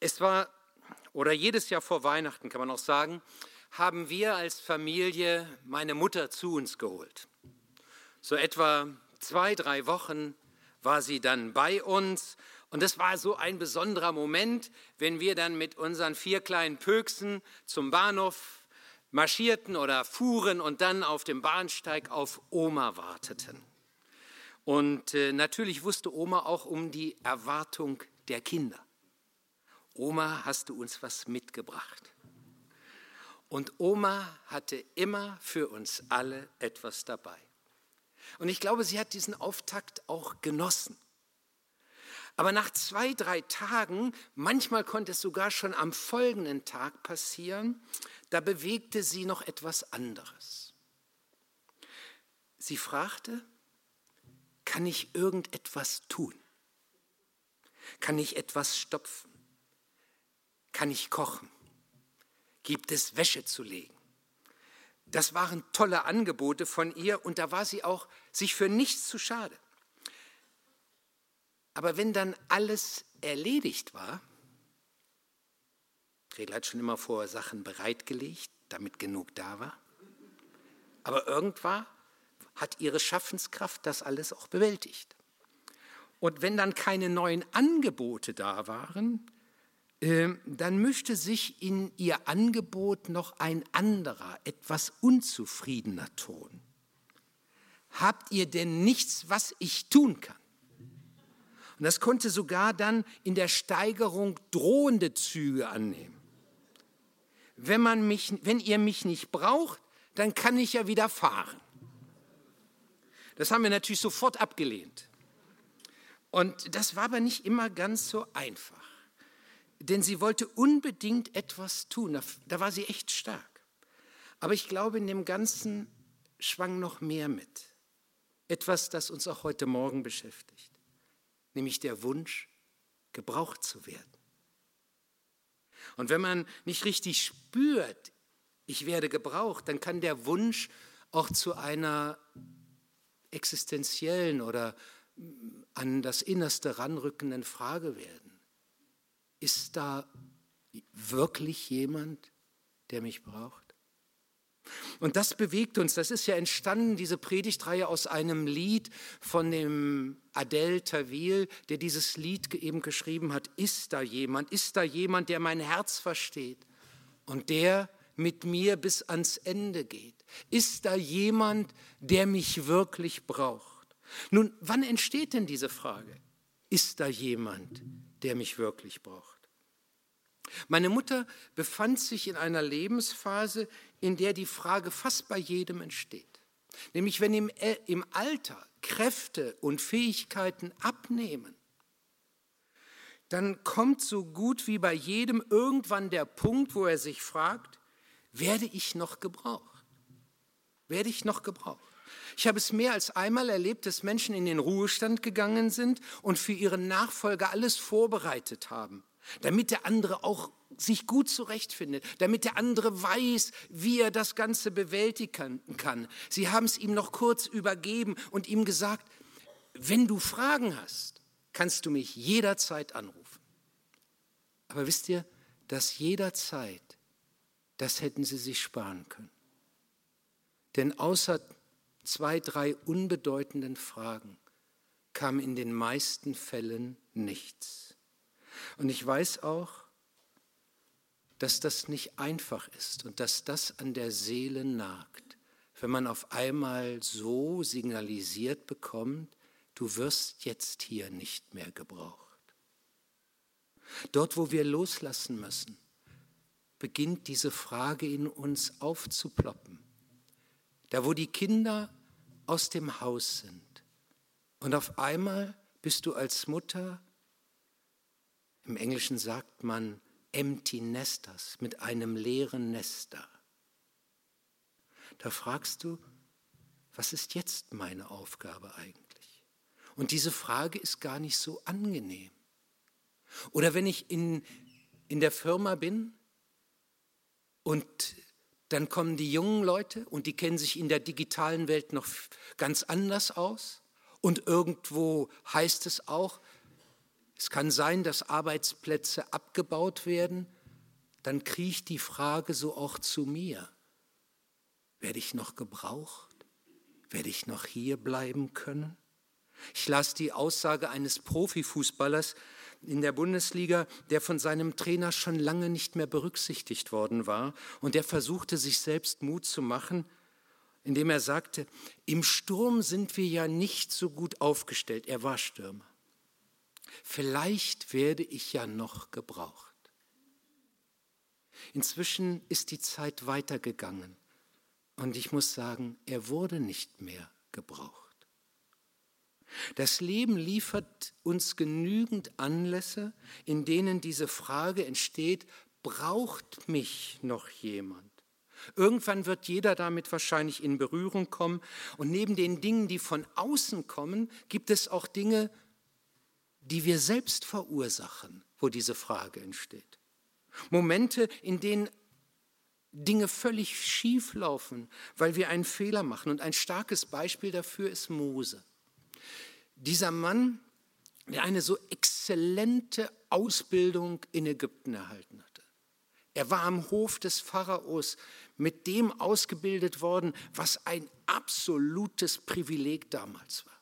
Es war, oder jedes Jahr vor Weihnachten kann man auch sagen, haben wir als Familie meine Mutter zu uns geholt. So etwa zwei, drei Wochen war sie dann bei uns und es war so ein besonderer Moment, wenn wir dann mit unseren vier kleinen Pöksen zum Bahnhof marschierten oder fuhren und dann auf dem Bahnsteig auf Oma warteten. Und äh, natürlich wusste Oma auch um die Erwartung der Kinder. Oma, hast du uns was mitgebracht? Und Oma hatte immer für uns alle etwas dabei. Und ich glaube, sie hat diesen Auftakt auch genossen. Aber nach zwei, drei Tagen, manchmal konnte es sogar schon am folgenden Tag passieren, da bewegte sie noch etwas anderes. Sie fragte, kann ich irgendetwas tun? Kann ich etwas stopfen? Kann ich kochen? Gibt es Wäsche zu legen? Das waren tolle Angebote von ihr und da war sie auch sich für nichts zu schade. Aber wenn dann alles erledigt war, Gretel hat schon immer vor Sachen bereitgelegt, damit genug da war. Aber irgendwann hat ihre Schaffenskraft das alles auch bewältigt. Und wenn dann keine neuen Angebote da waren, dann mischte sich in ihr Angebot noch ein anderer, etwas unzufriedener Ton. Habt ihr denn nichts, was ich tun kann? Und das konnte sogar dann in der Steigerung drohende Züge annehmen. Wenn, man mich, wenn ihr mich nicht braucht, dann kann ich ja wieder fahren. Das haben wir natürlich sofort abgelehnt. Und das war aber nicht immer ganz so einfach denn sie wollte unbedingt etwas tun. Da, da war sie echt stark. Aber ich glaube, in dem Ganzen schwang noch mehr mit. Etwas, das uns auch heute Morgen beschäftigt, nämlich der Wunsch, gebraucht zu werden. Und wenn man nicht richtig spürt, ich werde gebraucht, dann kann der Wunsch auch zu einer existenziellen oder an das Innerste ranrückenden Frage werden. Ist da wirklich jemand, der mich braucht? Und das bewegt uns. Das ist ja entstanden, diese Predigtreihe aus einem Lied von dem Adel Tawil, der dieses Lied eben geschrieben hat. Ist da jemand? Ist da jemand, der mein Herz versteht und der mit mir bis ans Ende geht? Ist da jemand, der mich wirklich braucht? Nun, wann entsteht denn diese Frage? Ist da jemand, der mich wirklich braucht. Meine Mutter befand sich in einer Lebensphase, in der die Frage fast bei jedem entsteht. Nämlich wenn im, äh, im Alter Kräfte und Fähigkeiten abnehmen, dann kommt so gut wie bei jedem irgendwann der Punkt, wo er sich fragt, werde ich noch gebraucht? Werde ich noch gebraucht? Ich habe es mehr als einmal erlebt, dass Menschen in den Ruhestand gegangen sind und für ihren Nachfolger alles vorbereitet haben, damit der andere auch sich gut zurechtfindet, damit der andere weiß, wie er das Ganze bewältigen kann. Sie haben es ihm noch kurz übergeben und ihm gesagt, wenn du Fragen hast, kannst du mich jederzeit anrufen. Aber wisst ihr, dass jederzeit, das hätten sie sich sparen können. Denn außer zwei, drei unbedeutenden Fragen kam in den meisten Fällen nichts. Und ich weiß auch, dass das nicht einfach ist und dass das an der Seele nagt, wenn man auf einmal so signalisiert bekommt, du wirst jetzt hier nicht mehr gebraucht. Dort, wo wir loslassen müssen, beginnt diese Frage in uns aufzuploppen. Da, wo die Kinder aus dem Haus sind. Und auf einmal bist du als Mutter, im Englischen sagt man empty nesters, mit einem leeren Nester. Da fragst du, was ist jetzt meine Aufgabe eigentlich? Und diese Frage ist gar nicht so angenehm. Oder wenn ich in, in der Firma bin und dann kommen die jungen Leute und die kennen sich in der digitalen Welt noch ganz anders aus. Und irgendwo heißt es auch, Es kann sein, dass Arbeitsplätze abgebaut werden. Dann kriecht die Frage so auch zu mir. Werde ich noch gebraucht? Werde ich noch hier bleiben können? Ich las die Aussage eines Profifußballers in der Bundesliga, der von seinem Trainer schon lange nicht mehr berücksichtigt worden war und der versuchte, sich selbst Mut zu machen, indem er sagte, im Sturm sind wir ja nicht so gut aufgestellt. Er war Stürmer. Vielleicht werde ich ja noch gebraucht. Inzwischen ist die Zeit weitergegangen und ich muss sagen, er wurde nicht mehr gebraucht. Das Leben liefert uns genügend Anlässe, in denen diese Frage entsteht, braucht mich noch jemand? Irgendwann wird jeder damit wahrscheinlich in Berührung kommen. Und neben den Dingen, die von außen kommen, gibt es auch Dinge, die wir selbst verursachen, wo diese Frage entsteht. Momente, in denen Dinge völlig schief laufen, weil wir einen Fehler machen. Und ein starkes Beispiel dafür ist Mose. Dieser Mann, der eine so exzellente Ausbildung in Ägypten erhalten hatte. Er war am Hof des Pharaos mit dem ausgebildet worden, was ein absolutes Privileg damals war.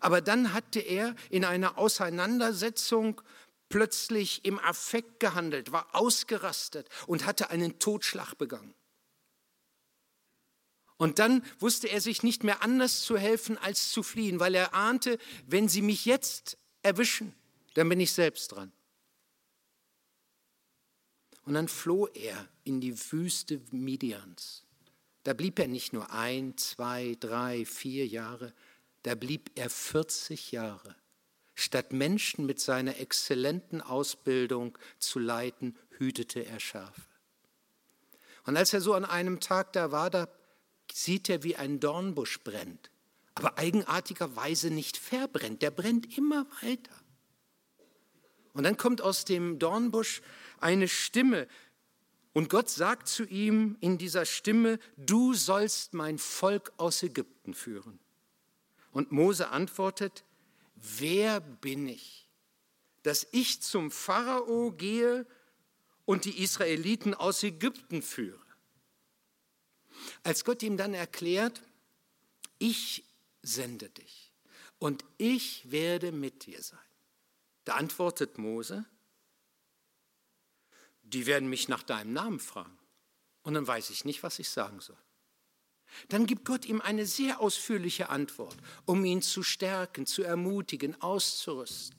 Aber dann hatte er in einer Auseinandersetzung plötzlich im Affekt gehandelt, war ausgerastet und hatte einen Totschlag begangen. Und dann wusste er sich nicht mehr anders zu helfen, als zu fliehen, weil er ahnte, wenn sie mich jetzt erwischen, dann bin ich selbst dran. Und dann floh er in die Wüste Midians. Da blieb er nicht nur ein, zwei, drei, vier Jahre, da blieb er 40 Jahre. Statt Menschen mit seiner exzellenten Ausbildung zu leiten, hütete er Schafe. Und als er so an einem Tag da war, da sieht er, wie ein Dornbusch brennt, aber eigenartigerweise nicht verbrennt, der brennt immer weiter. Und dann kommt aus dem Dornbusch eine Stimme, und Gott sagt zu ihm in dieser Stimme, du sollst mein Volk aus Ägypten führen. Und Mose antwortet, wer bin ich, dass ich zum Pharao gehe und die Israeliten aus Ägypten führe? Als Gott ihm dann erklärt, ich sende dich und ich werde mit dir sein, da antwortet Mose, die werden mich nach deinem Namen fragen und dann weiß ich nicht, was ich sagen soll. Dann gibt Gott ihm eine sehr ausführliche Antwort, um ihn zu stärken, zu ermutigen, auszurüsten.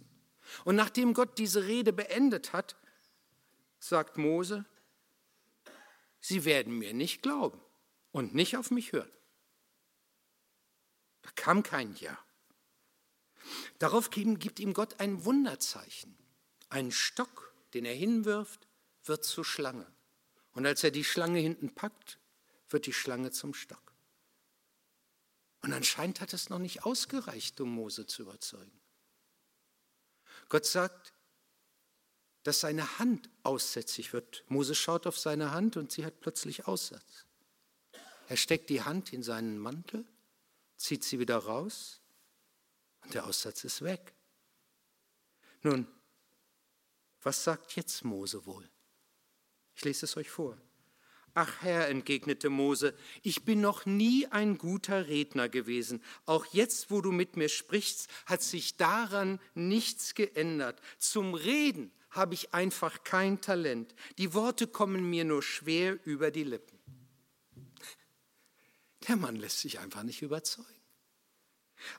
Und nachdem Gott diese Rede beendet hat, sagt Mose, sie werden mir nicht glauben und nicht auf mich hören. Da kam kein Ja. Darauf gibt ihm Gott ein Wunderzeichen. Ein Stock, den er hinwirft, wird zur Schlange. Und als er die Schlange hinten packt, wird die Schlange zum Stock. Und anscheinend hat es noch nicht ausgereicht, um Mose zu überzeugen. Gott sagt, dass seine Hand aussätzig wird. Mose schaut auf seine Hand und sie hat plötzlich Aussatz. Er steckt die Hand in seinen Mantel, zieht sie wieder raus und der Aussatz ist weg. Nun, was sagt jetzt Mose wohl? Ich lese es euch vor. Ach Herr, entgegnete Mose, ich bin noch nie ein guter Redner gewesen. Auch jetzt, wo du mit mir sprichst, hat sich daran nichts geändert. Zum Reden habe ich einfach kein Talent. Die Worte kommen mir nur schwer über die Lippen. Der Mann lässt sich einfach nicht überzeugen.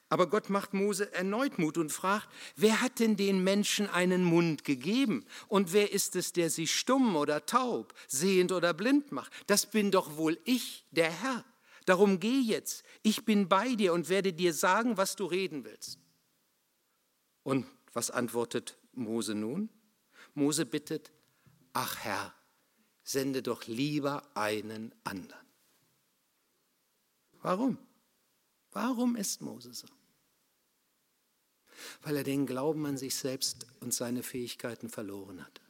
Aber Gott macht Mose erneut Mut und fragt, wer hat denn den Menschen einen Mund gegeben? Und wer ist es, der sie stumm oder taub, sehend oder blind macht? Das bin doch wohl ich, der Herr. Darum geh jetzt, ich bin bei dir und werde dir sagen, was du reden willst. Und was antwortet Mose nun? Mose bittet, ach Herr, sende doch lieber einen anderen. Warum? Warum ist Mose so? Weil er den Glauben an sich selbst und seine Fähigkeiten verloren hatte.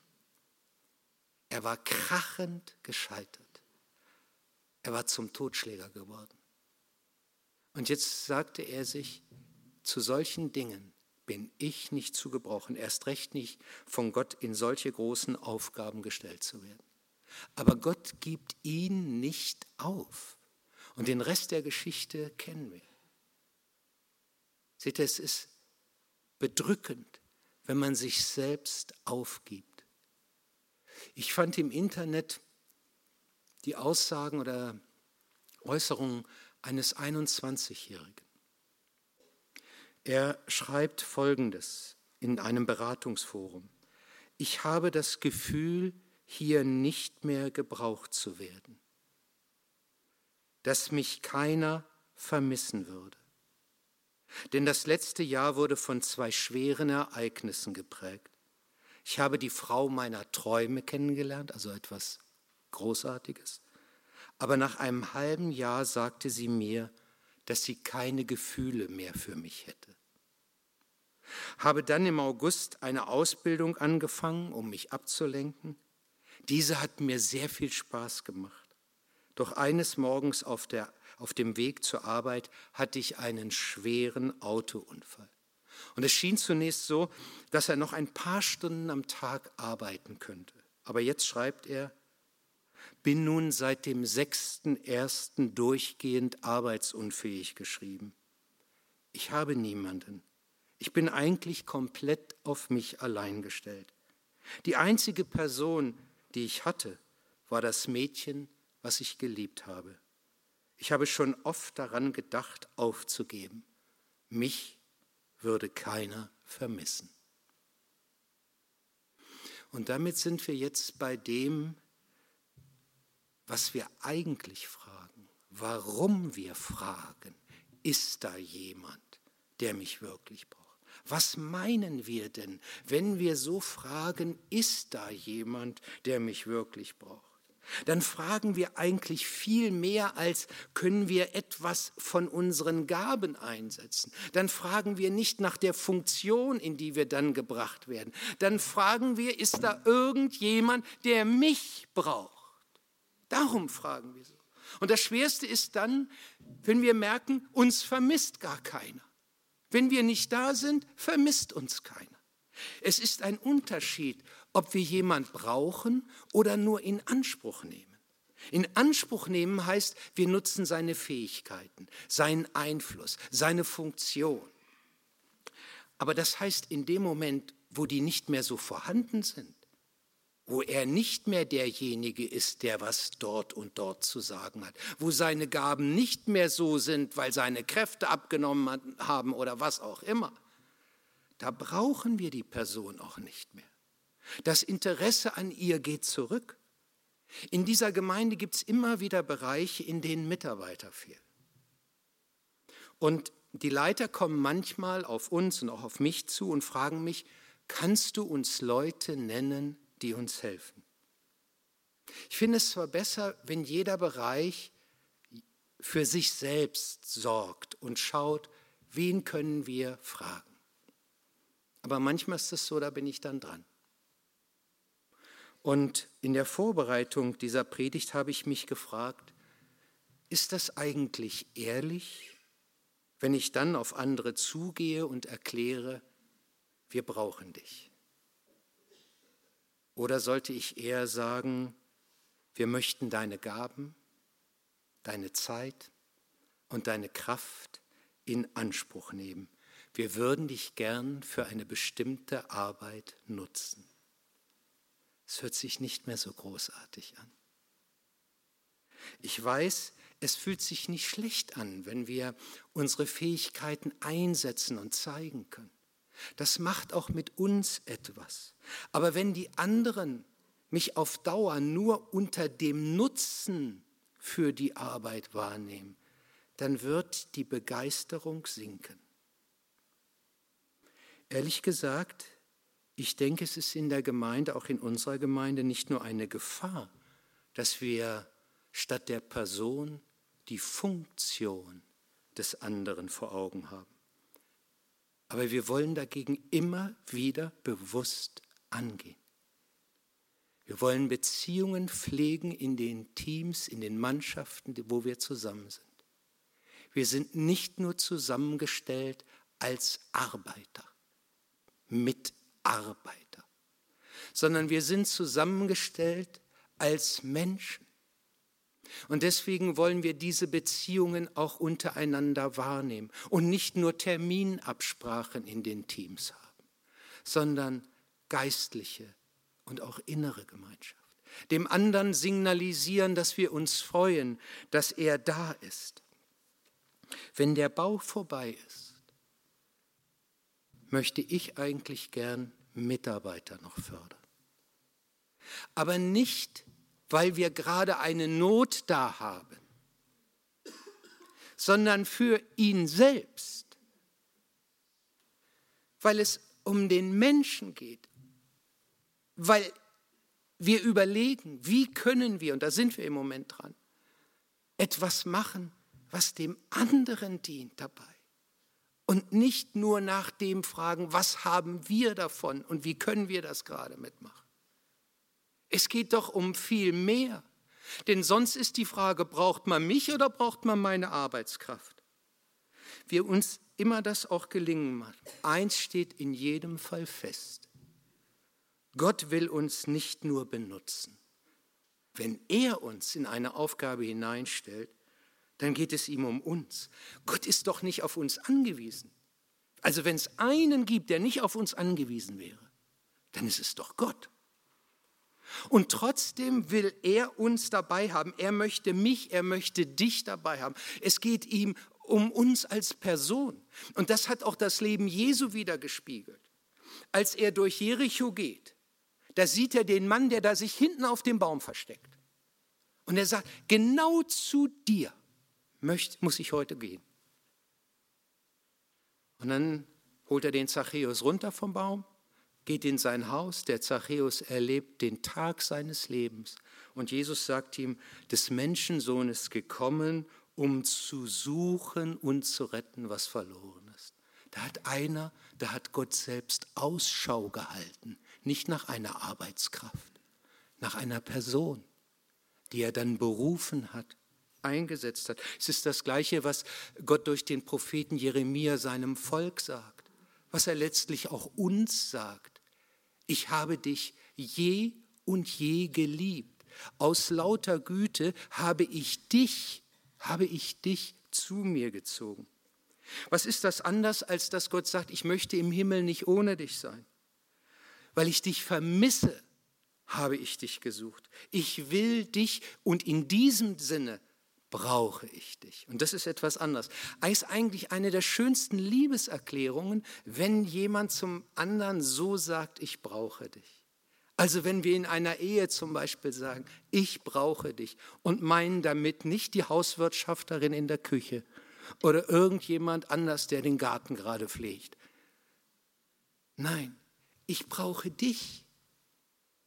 Er war krachend gescheitert. Er war zum Totschläger geworden. Und jetzt sagte er sich, zu solchen Dingen bin ich nicht zu gebrauchen, erst recht nicht von Gott in solche großen Aufgaben gestellt zu werden. Aber Gott gibt ihn nicht auf. Und den Rest der Geschichte kennen wir. Seht ihr, es ist bedrückend, wenn man sich selbst aufgibt. Ich fand im Internet die Aussagen oder Äußerungen eines 21-Jährigen. Er schreibt Folgendes in einem Beratungsforum. Ich habe das Gefühl, hier nicht mehr gebraucht zu werden, dass mich keiner vermissen würde. Denn das letzte Jahr wurde von zwei schweren Ereignissen geprägt. Ich habe die Frau meiner Träume kennengelernt, also etwas Großartiges. Aber nach einem halben Jahr sagte sie mir, dass sie keine Gefühle mehr für mich hätte. Habe dann im August eine Ausbildung angefangen, um mich abzulenken. Diese hat mir sehr viel Spaß gemacht. Doch eines Morgens auf, der, auf dem Weg zur Arbeit hatte ich einen schweren Autounfall. Und es schien zunächst so, dass er noch ein paar Stunden am Tag arbeiten könnte. Aber jetzt schreibt er, bin nun seit dem 6.1. durchgehend arbeitsunfähig geschrieben. Ich habe niemanden. Ich bin eigentlich komplett auf mich allein gestellt. Die einzige Person, die ich hatte, war das Mädchen, was ich geliebt habe. Ich habe schon oft daran gedacht, aufzugeben. Mich würde keiner vermissen. Und damit sind wir jetzt bei dem, was wir eigentlich fragen, warum wir fragen, ist da jemand, der mich wirklich braucht? Was meinen wir denn, wenn wir so fragen, ist da jemand, der mich wirklich braucht? Dann fragen wir eigentlich viel mehr, als können wir etwas von unseren Gaben einsetzen. Dann fragen wir nicht nach der Funktion, in die wir dann gebracht werden. Dann fragen wir, ist da irgendjemand, der mich braucht? Darum fragen wir so. Und das Schwerste ist dann, wenn wir merken, uns vermisst gar keiner. Wenn wir nicht da sind, vermisst uns keiner. Es ist ein Unterschied, ob wir jemand brauchen oder nur in Anspruch nehmen. In Anspruch nehmen heißt, wir nutzen seine Fähigkeiten, seinen Einfluss, seine Funktion. Aber das heißt, in dem Moment, wo die nicht mehr so vorhanden sind, wo er nicht mehr derjenige ist, der was dort und dort zu sagen hat, wo seine Gaben nicht mehr so sind, weil seine Kräfte abgenommen haben oder was auch immer, da brauchen wir die Person auch nicht mehr. Das Interesse an ihr geht zurück. In dieser Gemeinde gibt es immer wieder Bereiche, in denen Mitarbeiter fehlen. Und die Leiter kommen manchmal auf uns und auch auf mich zu und fragen mich, kannst du uns Leute nennen, die uns helfen. Ich finde es zwar besser, wenn jeder Bereich für sich selbst sorgt und schaut, wen können wir fragen. Aber manchmal ist es so, da bin ich dann dran. Und in der Vorbereitung dieser Predigt habe ich mich gefragt, ist das eigentlich ehrlich, wenn ich dann auf andere zugehe und erkläre, wir brauchen dich? Oder sollte ich eher sagen, wir möchten deine Gaben, deine Zeit und deine Kraft in Anspruch nehmen. Wir würden dich gern für eine bestimmte Arbeit nutzen. Es hört sich nicht mehr so großartig an. Ich weiß, es fühlt sich nicht schlecht an, wenn wir unsere Fähigkeiten einsetzen und zeigen können. Das macht auch mit uns etwas. Aber wenn die anderen mich auf Dauer nur unter dem Nutzen für die Arbeit wahrnehmen, dann wird die Begeisterung sinken. Ehrlich gesagt, ich denke, es ist in der Gemeinde, auch in unserer Gemeinde, nicht nur eine Gefahr, dass wir statt der Person die Funktion des anderen vor Augen haben. Aber wir wollen dagegen immer wieder bewusst angehen. Wir wollen Beziehungen pflegen in den Teams, in den Mannschaften, wo wir zusammen sind. Wir sind nicht nur zusammengestellt als Arbeiter. Mitarbeiter, sondern wir sind zusammengestellt als Menschen. Und deswegen wollen wir diese Beziehungen auch untereinander wahrnehmen und nicht nur Terminabsprachen in den Teams haben, sondern geistliche und auch innere Gemeinschaft. Dem anderen signalisieren, dass wir uns freuen, dass er da ist. Wenn der Bau vorbei ist, möchte ich eigentlich gern Mitarbeiter noch fördern. Aber nicht, weil wir gerade eine Not da haben, sondern für ihn selbst, weil es um den Menschen geht, weil wir überlegen, wie können wir, und da sind wir im Moment dran, etwas machen, was dem anderen dient dabei. Und nicht nur nach dem fragen, was haben wir davon und wie können wir das gerade mitmachen. Es geht doch um viel mehr. Denn sonst ist die Frage, braucht man mich oder braucht man meine Arbeitskraft? Wir uns immer das auch gelingen machen. Eins steht in jedem Fall fest. Gott will uns nicht nur benutzen. Wenn er uns in eine Aufgabe hineinstellt, dann geht es ihm um uns. Gott ist doch nicht auf uns angewiesen. Also wenn es einen gibt, der nicht auf uns angewiesen wäre, dann ist es doch Gott. Und trotzdem will er uns dabei haben. Er möchte mich, er möchte dich dabei haben. Es geht ihm um uns als Person. Und das hat auch das Leben Jesu wieder gespiegelt. Als er durch Jericho geht, da sieht er den Mann, der da sich hinten auf dem Baum versteckt. Und er sagt, genau zu dir möchte, muss ich heute gehen. Und dann holt er den Zachäus runter vom Baum, geht in sein Haus. Der Zachäus erlebt den Tag seines Lebens. Und Jesus sagt ihm, des Menschensohn ist gekommen, um zu suchen und zu retten, was verloren ist. Da hat einer, da hat Gott selbst Ausschau gehalten nicht nach einer Arbeitskraft, nach einer Person, die er dann berufen hat, eingesetzt hat. Es ist das Gleiche, was Gott durch den Propheten Jeremia seinem Volk sagt, was er letztlich auch uns sagt. Ich habe dich je und je geliebt. Aus lauter Güte habe ich dich, habe ich dich zu mir gezogen. Was ist das anders, als dass Gott sagt, ich möchte im Himmel nicht ohne dich sein? weil ich dich vermisse, habe ich dich gesucht. Ich will dich und in diesem Sinne brauche ich dich. Und das ist etwas anderes. Es ist eigentlich eine der schönsten Liebeserklärungen, wenn jemand zum anderen so sagt, ich brauche dich. Also wenn wir in einer Ehe zum Beispiel sagen, ich brauche dich und meinen damit nicht die Hauswirtschafterin in der Küche oder irgendjemand anders, der den Garten gerade pflegt. Nein, ich brauche dich.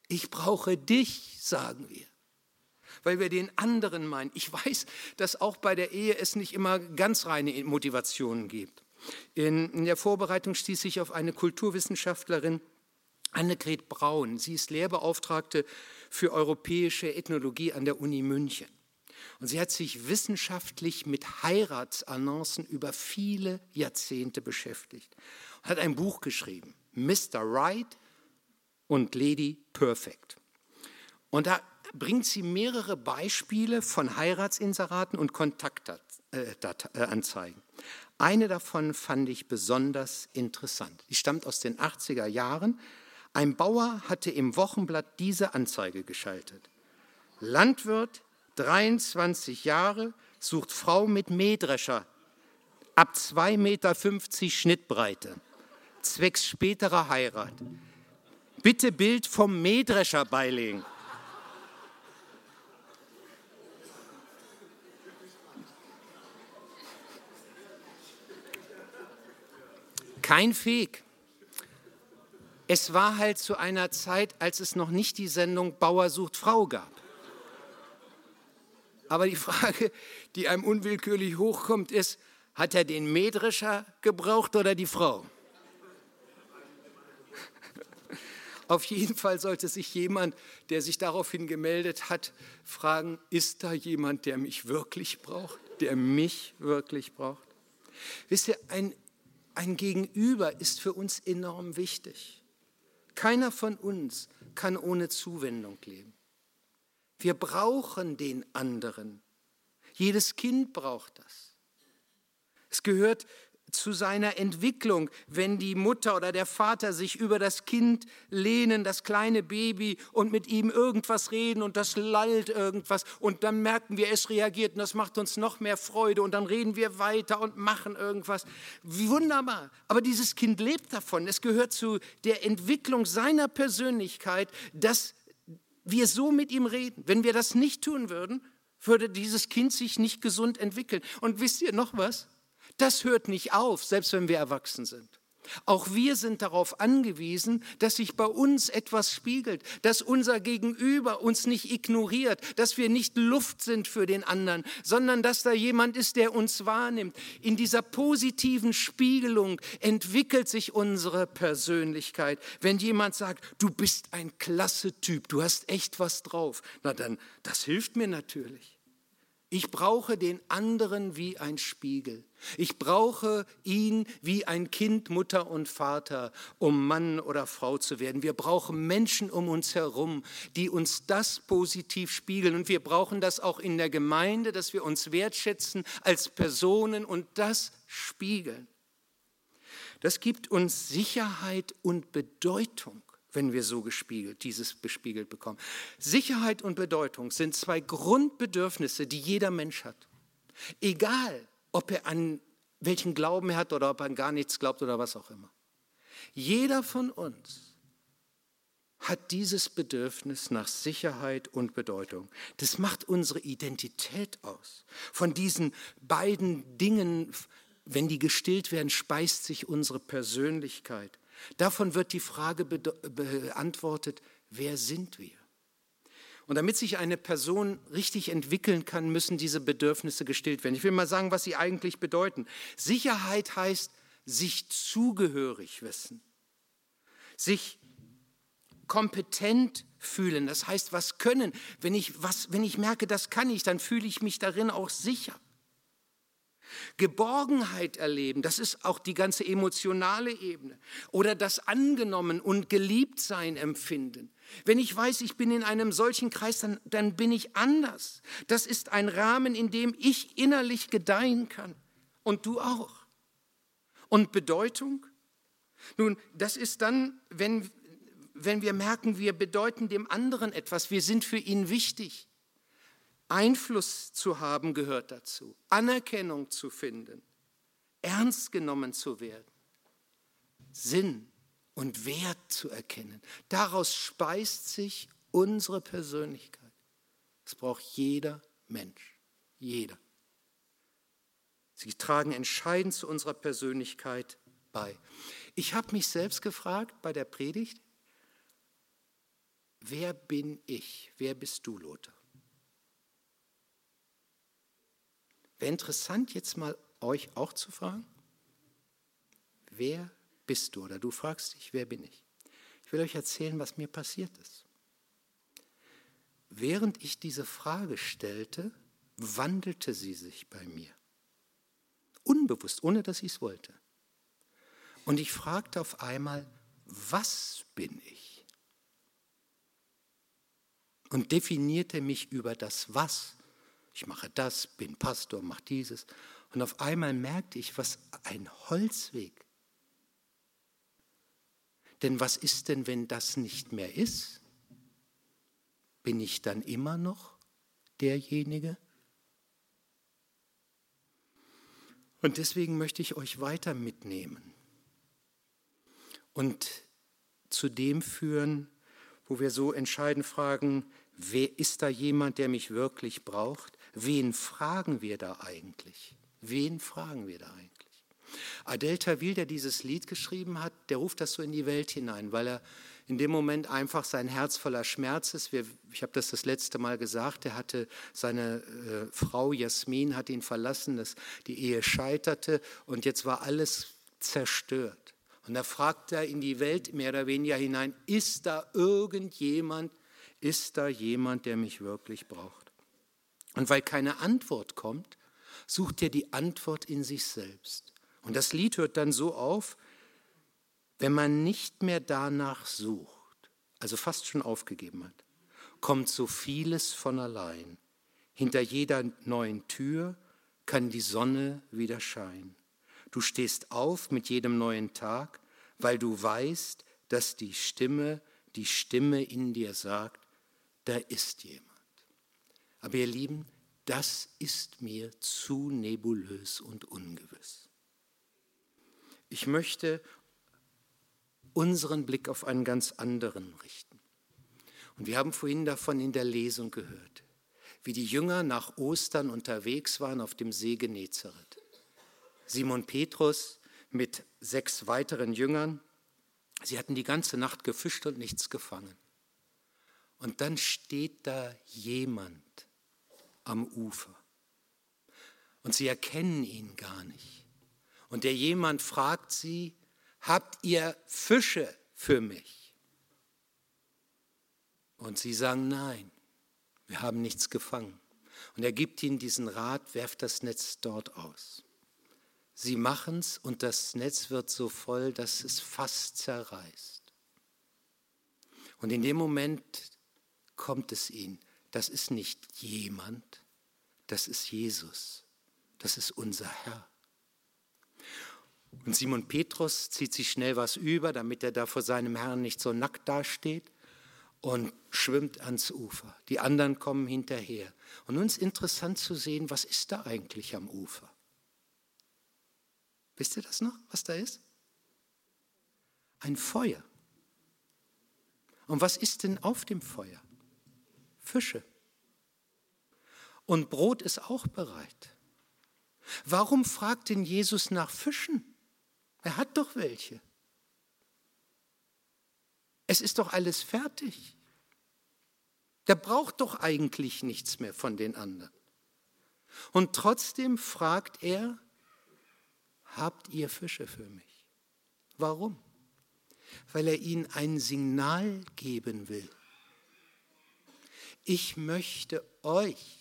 Ich brauche dich, sagen wir. Weil wir den anderen meinen. Ich weiß, dass auch bei der Ehe es nicht immer ganz reine Motivationen gibt. In, der Vorbereitung stieß ich auf eine Kulturwissenschaftlerin, Annegret Braun. Sie ist Lehrbeauftragte für europäische Ethnologie an der Uni München. Und sie hat sich wissenschaftlich mit Heiratsannoncen über viele Jahrzehnte beschäftigt. Und hat ein Buch geschrieben. Mr. Right und Lady Perfect. Und da bringt sie mehrere Beispiele von Heiratsinseraten und Kontaktanzeigen. Eine davon fand ich besonders interessant. Die stammt aus den 80er Jahren. Ein Bauer hatte im Wochenblatt diese Anzeige geschaltet. Landwirt, 23 Jahre, sucht Frau mit Mähdrescher ab 2,50 Meter Schnittbreite zwecks späterer Heirat. Bitte Bild vom Mähdrescher beilegen. Kein Fake. Es war halt zu einer Zeit, als es noch nicht die Sendung Bauer sucht Frau gab. Aber die Frage, die einem unwillkürlich hochkommt, ist, hat er den Mähdrescher gebraucht oder die Frau? Auf jeden Fall sollte sich jemand, der sich daraufhin gemeldet hat, fragen, ist da jemand, der mich wirklich braucht, der mich wirklich braucht? Wisst ihr, ein, ein Gegenüber ist für uns enorm wichtig. Keiner von uns kann ohne Zuwendung leben. Wir brauchen den anderen. Jedes Kind braucht das. Es gehört zu seiner Entwicklung, wenn die Mutter oder der Vater sich über das Kind lehnen, das kleine Baby, und mit ihm irgendwas reden und das lallt irgendwas und dann merken wir, es reagiert und das macht uns noch mehr Freude und dann reden wir weiter und machen irgendwas. Wunderbar. Aber dieses Kind lebt davon. Es gehört zu der Entwicklung seiner Persönlichkeit, dass wir so mit ihm reden. Wenn wir das nicht tun würden, würde dieses Kind sich nicht gesund entwickeln. Und wisst ihr noch was? Das hört nicht auf, selbst wenn wir erwachsen sind. Auch wir sind darauf angewiesen, dass sich bei uns etwas spiegelt, dass unser Gegenüber uns nicht ignoriert, dass wir nicht Luft sind für den anderen, sondern dass da jemand ist, der uns wahrnimmt. In dieser positiven Spiegelung entwickelt sich unsere Persönlichkeit. Wenn jemand sagt, du bist ein klasse Typ, du hast echt was drauf, na dann, das hilft mir natürlich. Ich brauche den anderen wie ein Spiegel. Ich brauche ihn wie ein Kind, Mutter und Vater, um Mann oder Frau zu werden. Wir brauchen Menschen um uns herum, die uns das positiv spiegeln. Und wir brauchen das auch in der Gemeinde, dass wir uns wertschätzen als Personen und das spiegeln. Das gibt uns Sicherheit und Bedeutung wenn wir so gespiegelt, dieses bespiegelt bekommen. Sicherheit und Bedeutung sind zwei Grundbedürfnisse, die jeder Mensch hat. Egal, ob er an welchen Glauben er hat oder ob er an gar nichts glaubt oder was auch immer. Jeder von uns hat dieses Bedürfnis nach Sicherheit und Bedeutung. Das macht unsere Identität aus. Von diesen beiden Dingen, wenn die gestillt werden, speist sich unsere Persönlichkeit. Davon wird die Frage beantwortet, wer sind wir? Und damit sich eine Person richtig entwickeln kann, müssen diese Bedürfnisse gestillt werden. Ich will mal sagen, was sie eigentlich bedeuten. Sicherheit heißt sich zugehörig wissen, sich kompetent fühlen, das heißt was können. Wenn ich, was, wenn ich merke, das kann ich, dann fühle ich mich darin auch sicher. Geborgenheit erleben, das ist auch die ganze emotionale Ebene. Oder das Angenommen und Geliebtsein empfinden. Wenn ich weiß, ich bin in einem solchen Kreis, dann, dann bin ich anders. Das ist ein Rahmen, in dem ich innerlich gedeihen kann. Und du auch. Und Bedeutung? Nun, das ist dann, wenn, wenn wir merken, wir bedeuten dem anderen etwas, wir sind für ihn wichtig. Einfluss zu haben gehört dazu, Anerkennung zu finden, ernst genommen zu werden, Sinn und Wert zu erkennen. Daraus speist sich unsere Persönlichkeit. Das braucht jeder Mensch, jeder. Sie tragen entscheidend zu unserer Persönlichkeit bei. Ich habe mich selbst gefragt bei der Predigt, wer bin ich? Wer bist du, Lothar? Wäre interessant, jetzt mal euch auch zu fragen, wer bist du? Oder du fragst dich, wer bin ich? Ich will euch erzählen, was mir passiert ist. Während ich diese Frage stellte, wandelte sie sich bei mir. Unbewusst, ohne dass ich es wollte. Und ich fragte auf einmal, was bin ich? Und definierte mich über das Was ich mache das, bin Pastor, mache dieses. Und auf einmal merkte ich, was ein Holzweg. Denn was ist denn, wenn das nicht mehr ist? Bin ich dann immer noch derjenige? Und deswegen möchte ich euch weiter mitnehmen und zu dem führen, wo wir so entscheidend fragen, wer ist da jemand, der mich wirklich braucht? Wen fragen wir da eigentlich? Wen fragen wir da eigentlich? Adel Tawil, der dieses Lied geschrieben hat, der ruft das so in die Welt hinein, weil er in dem Moment einfach sein Herz voller Schmerz ist. Wir, ich habe das das letzte Mal gesagt, er hatte seine äh, Frau Jasmin hat ihn verlassen, das, die Ehe scheiterte und jetzt war alles zerstört. Und da fragt er in die Welt mehr oder weniger hinein, ist da irgendjemand, ist da jemand, der mich wirklich braucht? Und weil keine Antwort kommt, sucht er die Antwort in sich selbst. Und das Lied hört dann so auf, wenn man nicht mehr danach sucht, also fast schon aufgegeben hat, kommt so vieles von allein. Hinter jeder neuen Tür kann die Sonne wieder scheinen. Du stehst auf mit jedem neuen Tag, weil du weißt, dass die Stimme, die Stimme in dir sagt, da ist jemand. Aber ihr Lieben, das ist mir zu nebulös und ungewiss. Ich möchte unseren Blick auf einen ganz anderen richten. Und wir haben vorhin davon in der Lesung gehört, wie die Jünger nach Ostern unterwegs waren auf dem See Genezareth. Simon Petrus mit sechs weiteren Jüngern, sie hatten die ganze Nacht gefischt und nichts gefangen. Und dann steht da jemand am Ufer. Und sie erkennen ihn gar nicht. Und der jemand fragt sie, habt ihr Fische für mich? Und sie sagen, nein, wir haben nichts gefangen. Und er gibt ihnen diesen Rat, werft das Netz dort aus. Sie machen es und das Netz wird so voll, dass es fast zerreißt. Und in dem Moment kommt es ihnen, das ist nicht jemand, das ist Jesus, das ist unser Herr. Und Simon Petrus zieht sich schnell was über, damit er da vor seinem Herrn nicht so nackt dasteht und schwimmt ans Ufer. Die anderen kommen hinterher. Und nun ist interessant zu sehen, was ist da eigentlich am Ufer? Wisst ihr das noch, was da ist? Ein Feuer. Und was ist denn auf dem Feuer? Fische. Und Brot ist auch bereit. Warum fragt denn Jesus nach Fischen? Er hat doch welche. Es ist doch alles fertig. Der braucht doch eigentlich nichts mehr von den anderen. Und trotzdem fragt er, habt ihr Fische für mich? Warum? Weil er ihnen ein Signal geben will. Ich möchte euch,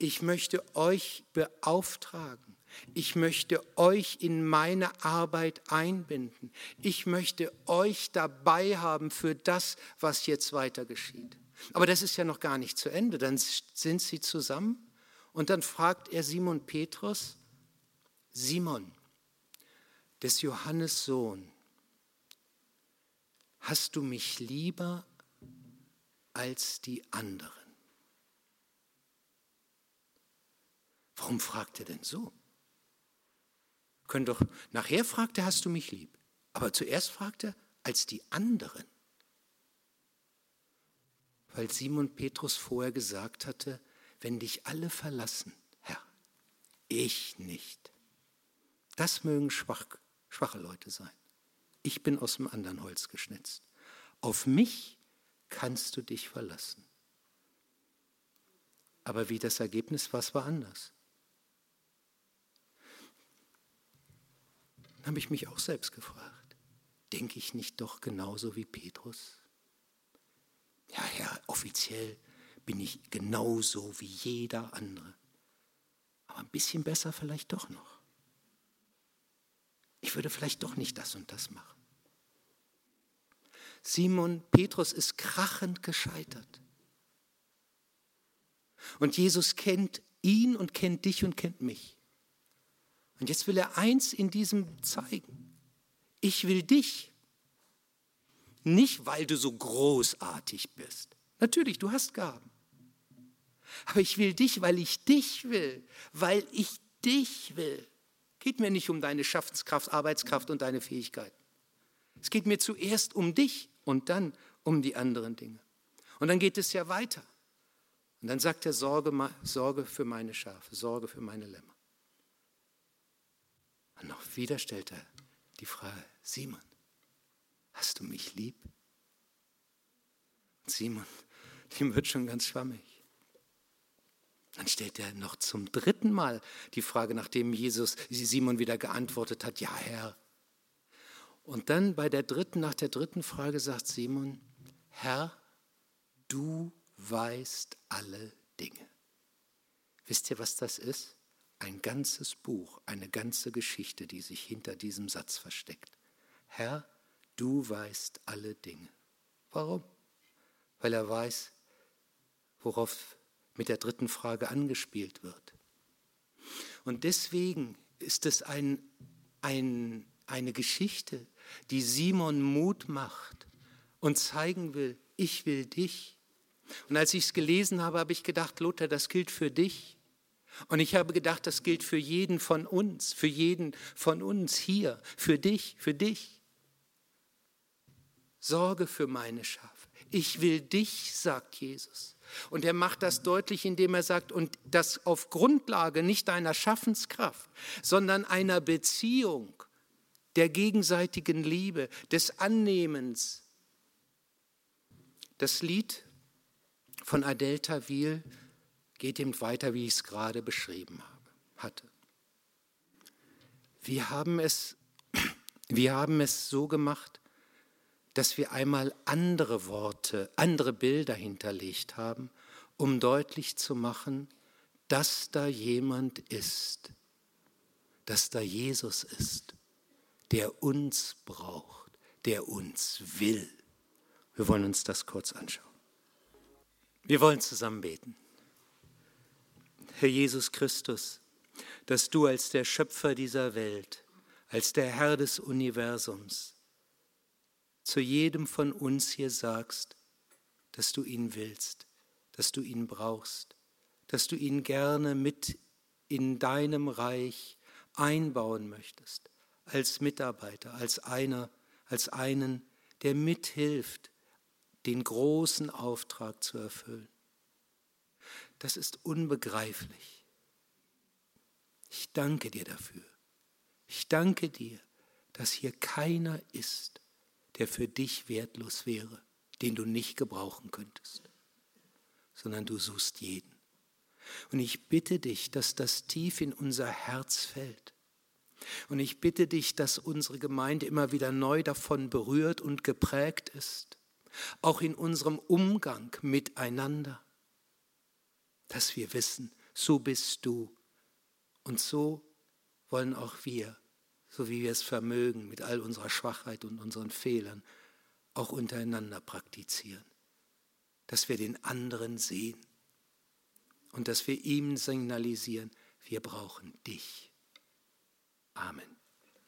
ich möchte euch beauftragen ich möchte euch in meine Arbeit einbinden. Ich möchte euch dabei haben für das, was jetzt weiter geschieht. Aber das ist ja noch gar nicht zu Ende. Dann sind sie zusammen und dann fragt er Simon Petrus, Simon, des Johannes Sohn, hast du mich lieber als die anderen? Warum fragt er denn so? können doch, nachher fragt er, hast du mich lieb? Aber zuerst fragt er, als die anderen. Weil Simon Petrus vorher gesagt hatte, wenn dich alle verlassen, Herr, ich nicht. Das mögen schwach, schwache Leute sein. Ich bin aus dem anderen Holz geschnitzt. Auf mich kannst du dich verlassen. Aber wie das Ergebnis war, war anders. Dann habe ich mich auch selbst gefragt, denke ich nicht doch genauso wie Petrus? Ja, Herr, offiziell bin ich genauso wie jeder andere. Aber ein bisschen besser vielleicht doch noch. Ich würde vielleicht doch nicht das und das machen. Simon Petrus ist krachend gescheitert. Und Jesus kennt ihn und kennt dich und kennt mich. Und jetzt will er eins in diesem zeigen. Ich will dich. Nicht, weil du so großartig bist. Natürlich, du hast Gaben. Aber ich will dich, weil ich dich will. Weil ich dich will. Geht mir nicht um deine Schaffenskraft, Arbeitskraft und deine Fähigkeiten. Es geht mir zuerst um dich und dann um die anderen Dinge. Und dann geht es ja weiter. Und dann sagt er, Sorge, Sorge für meine Schafe, Sorge für meine Lämmer. Und noch wieder stellt er die Frage, Simon, hast du mich lieb? Und Simon, dem wird schon ganz schwammig. Dann stellt er noch zum dritten Mal die Frage, nachdem Jesus Simon wieder geantwortet hat, ja Herr. Und dann bei der dritten, nach der dritten Frage sagt Simon, Herr, du weißt alle Dinge. Wisst ihr, was das ist? Ein ganzes Buch, eine ganze Geschichte, die sich hinter diesem Satz versteckt. Herr, du weißt alle Dinge. Warum? Weil er weiß, worauf mit der dritten Frage angespielt wird. Und deswegen ist es ein, ein, eine Geschichte, die Simon Mut macht und zeigen will, ich will dich. Und als ich es gelesen habe, habe ich gedacht, Lothar, das gilt für dich. Und ich habe gedacht, das gilt für jeden von uns, für jeden von uns hier, für dich, für dich. Sorge für meine Schafe. Ich will dich, sagt Jesus. Und er macht das deutlich, indem er sagt, und das auf Grundlage nicht deiner Schaffenskraft, sondern einer Beziehung, der gegenseitigen Liebe, des Annehmens. Das Lied von Adele Tawil geht eben weiter, wie ich es gerade beschrieben habe, hatte. Wir haben es, wir haben es so gemacht, dass wir einmal andere Worte, andere Bilder hinterlegt haben, um deutlich zu machen, dass da jemand ist, dass da Jesus ist, der uns braucht, der uns will. Wir wollen uns das kurz anschauen. Wir wollen zusammen beten. Herr Jesus Christus, dass du als der Schöpfer dieser Welt, als der Herr des Universums, zu jedem von uns hier sagst, dass du ihn willst, dass du ihn brauchst, dass du ihn gerne mit in deinem Reich einbauen möchtest, als Mitarbeiter, als einer, als einen, der mithilft, den großen Auftrag zu erfüllen das ist unbegreiflich. Ich danke dir dafür. Ich danke dir, dass hier keiner ist, der für dich wertlos wäre, den du nicht gebrauchen könntest, sondern du suchst jeden. Und ich bitte dich, dass das tief in unser Herz fällt. Und ich bitte dich, dass unsere Gemeinde immer wieder neu davon berührt und geprägt ist, auch in unserem Umgang miteinander dass wir wissen, so bist du. Und so wollen auch wir, so wie wir es vermögen, mit all unserer Schwachheit und unseren Fehlern, auch untereinander praktizieren. Dass wir den anderen sehen und dass wir ihm signalisieren, wir brauchen dich. Amen.